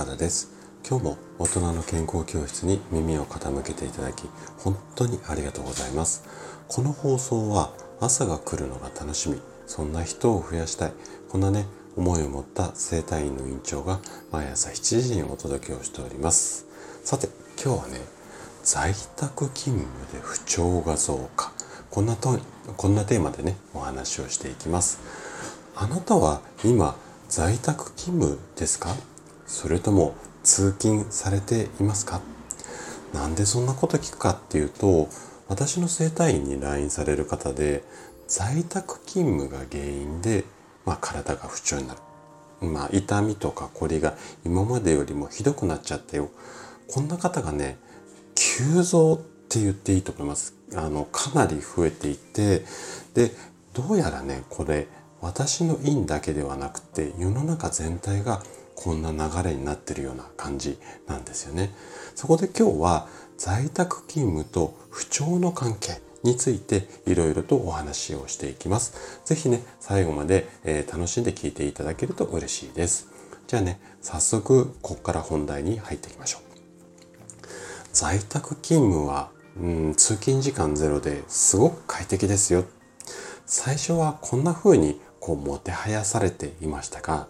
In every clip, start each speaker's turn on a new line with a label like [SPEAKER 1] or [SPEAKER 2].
[SPEAKER 1] 高田です。今日も大人の健康教室に耳を傾けていただき本当にありがとうございます。この放送は朝が来るのが楽しみそんな人を増やしたいこんなね思いを持った生体院の院長が毎朝7時にお届けをしております。さて今日はね在宅勤務で不調が増加。こんなとこんなテーマでねお話をしていきます。あなたは今在宅勤務ですか？それとも通勤されていますか？なんでそんなこと聞くかっていうと私の整体院に来院される方で在宅勤務が原因で、まあ、体が不調になる。まあ、痛みとかこりが今までよりもひどくなっちゃったよ。こんな方がね、急増って言っていいと思います。あの、かなり増えていて、で、どうやらね、これ、私の院だけではなくて、世の中全体がこんな流れになってるような感じなんですよね。そこで今日は在宅勤務と不調の関係についていろいろとお話をしていきます。ぜひね、最後まで、えー、楽しんで聞いていただけると嬉しいです。じゃあね、早速ここから本題に入っていきましょう。在宅勤務は、うん、通勤時間ゼロですごく快適ですよ。最初はこんな風にこうもてはやされていましたが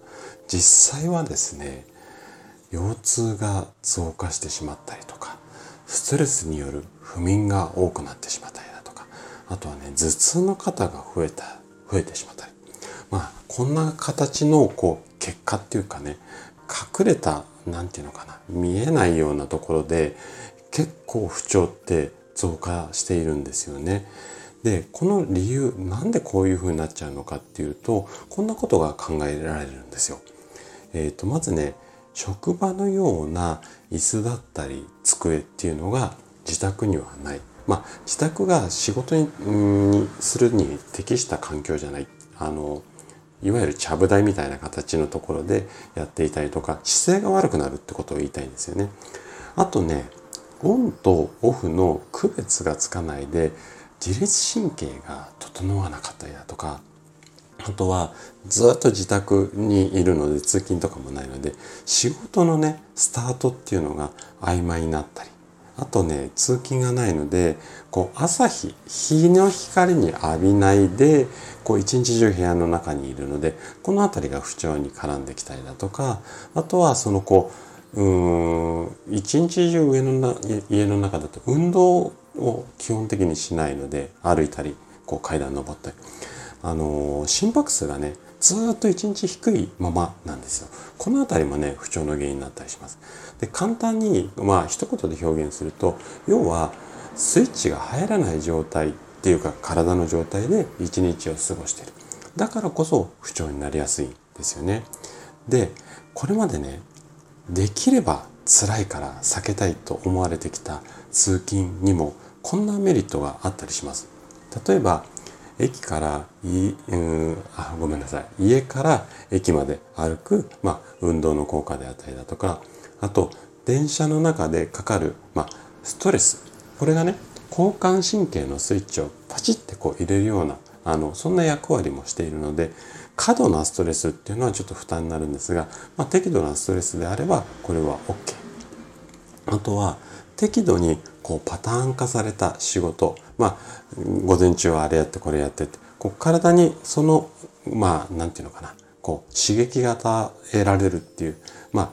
[SPEAKER 1] 実際はですね腰痛が増加してしまったりとかストレスによる不眠が多くなってしまったりだとかあとはね頭痛の方が増えた増えてしまったりまあこんな形のこう結果っていうかね隠れた何て言うのかな見えないようなところで結構不調って増加しているんですよね。でこの理由なんでこういう風になっちゃうのかっていうとこんなことが考えられるんですよ。えーと、まずね職場のような椅子だったり机っていうのが自宅にはない。まあ自宅が仕事ににするに適した環境じゃない。あのいわゆるちゃぶ台みたいな形のところでやっていたりとか姿勢が悪くなるってことを言いたいんですよね。あとねオンとオフの区別がつかないで自律神経が整わなかったりだとかあとはずっと自宅にいるので通勤とかもないので仕事のねスタートっていうのが曖昧になったりあとね通勤がないのでこう朝日日の光に浴びないでこう一日中部屋の中にいるのでこの辺りが不調に絡んできたりだとかあとはそのこううん一日中上のな家の中だと運動を基本的にしないので歩いたりこう階段登ったり。あの心拍数がねずっと一日低いままなんですよ。この辺りもね不調の原因になったりします。で簡単にまあ一言で表現すると要はスイッチが入らない状態っていうか体の状態で一日を過ごしている。だからこそ不調になりやすいんですよね。でこれまでねできれば辛いから避けたいと思われてきた通勤にもこんなメリットがあったりします。例えば駅からい、うん、あごめんなさい家から駅まで歩く、まあ、運動の効果であったりだとかあと電車の中でかかる、まあ、ストレスこれがね交感神経のスイッチをパチッてこう入れるようなあのそんな役割もしているので過度なストレスっていうのはちょっと負担になるんですが、まあ、適度なストレスであればこれは OK。あとは適度にこうパターン化された仕事。まあ午前中はあれやってこれやってって。こう体にそのまあなんていうのかな。こう刺激が与えられるっていう。ま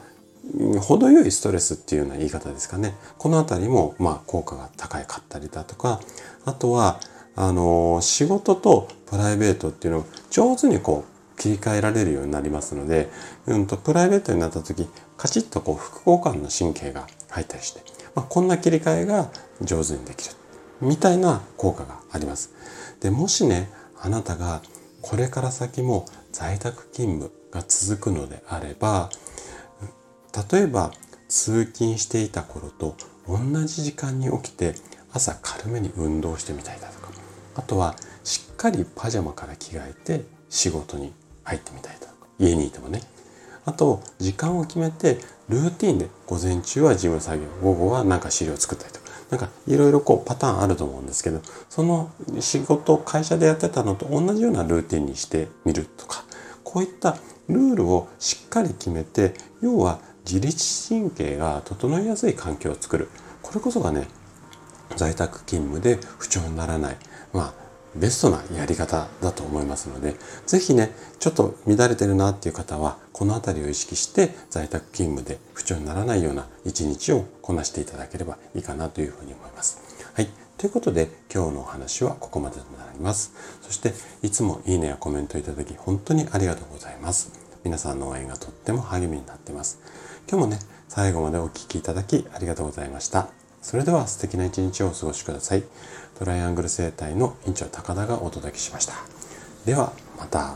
[SPEAKER 1] あ程よいストレスっていうような言い方ですかね。この辺りもまあ効果が高いかったりだとか。あとはあの仕事とプライベートっていうのを上手にこう切り替えられるようになりますので、うんと、プライベートになった時カチッとこう副交感の神経が入ったりして。まあ、こんな切り替えが上手にできるみたいな効果があります。でもしねあなたがこれから先も在宅勤務が続くのであれば例えば通勤していた頃と同じ時間に起きて朝軽めに運動してみたいだとかあとはしっかりパジャマから着替えて仕事に入ってみたいだとか家にいてもねあと時間を決めてルーティンで午前中は事務作業午後はなんか資料作ったりとか。なんかいろいろこうパターンあると思うんですけどその仕事会社でやってたのと同じようなルーティンにしてみるとか。こういったルールをしっかり決めて要は自律神経が整いやすい環境を作る。これこそがね在宅勤務で不調にならない、まあ、ベストなやり方だと思いますので、ぜひね、ちょっと乱れてるなっていう方は、この辺りを意識して在宅勤務で不調にならないような一日をこなしていただければいいかなというふうに思います。はい。ということで、今日のお話はここまでとなります。そして、いつもいいねやコメントいただき、本当にありがとうございます。皆さんの応援がとっても励みになっています。今日もね、最後までお聴きいただきありがとうございました。それでは素敵な一日をお過ごしください。トライアングル生態の院長高田がお届けしました。ではまた。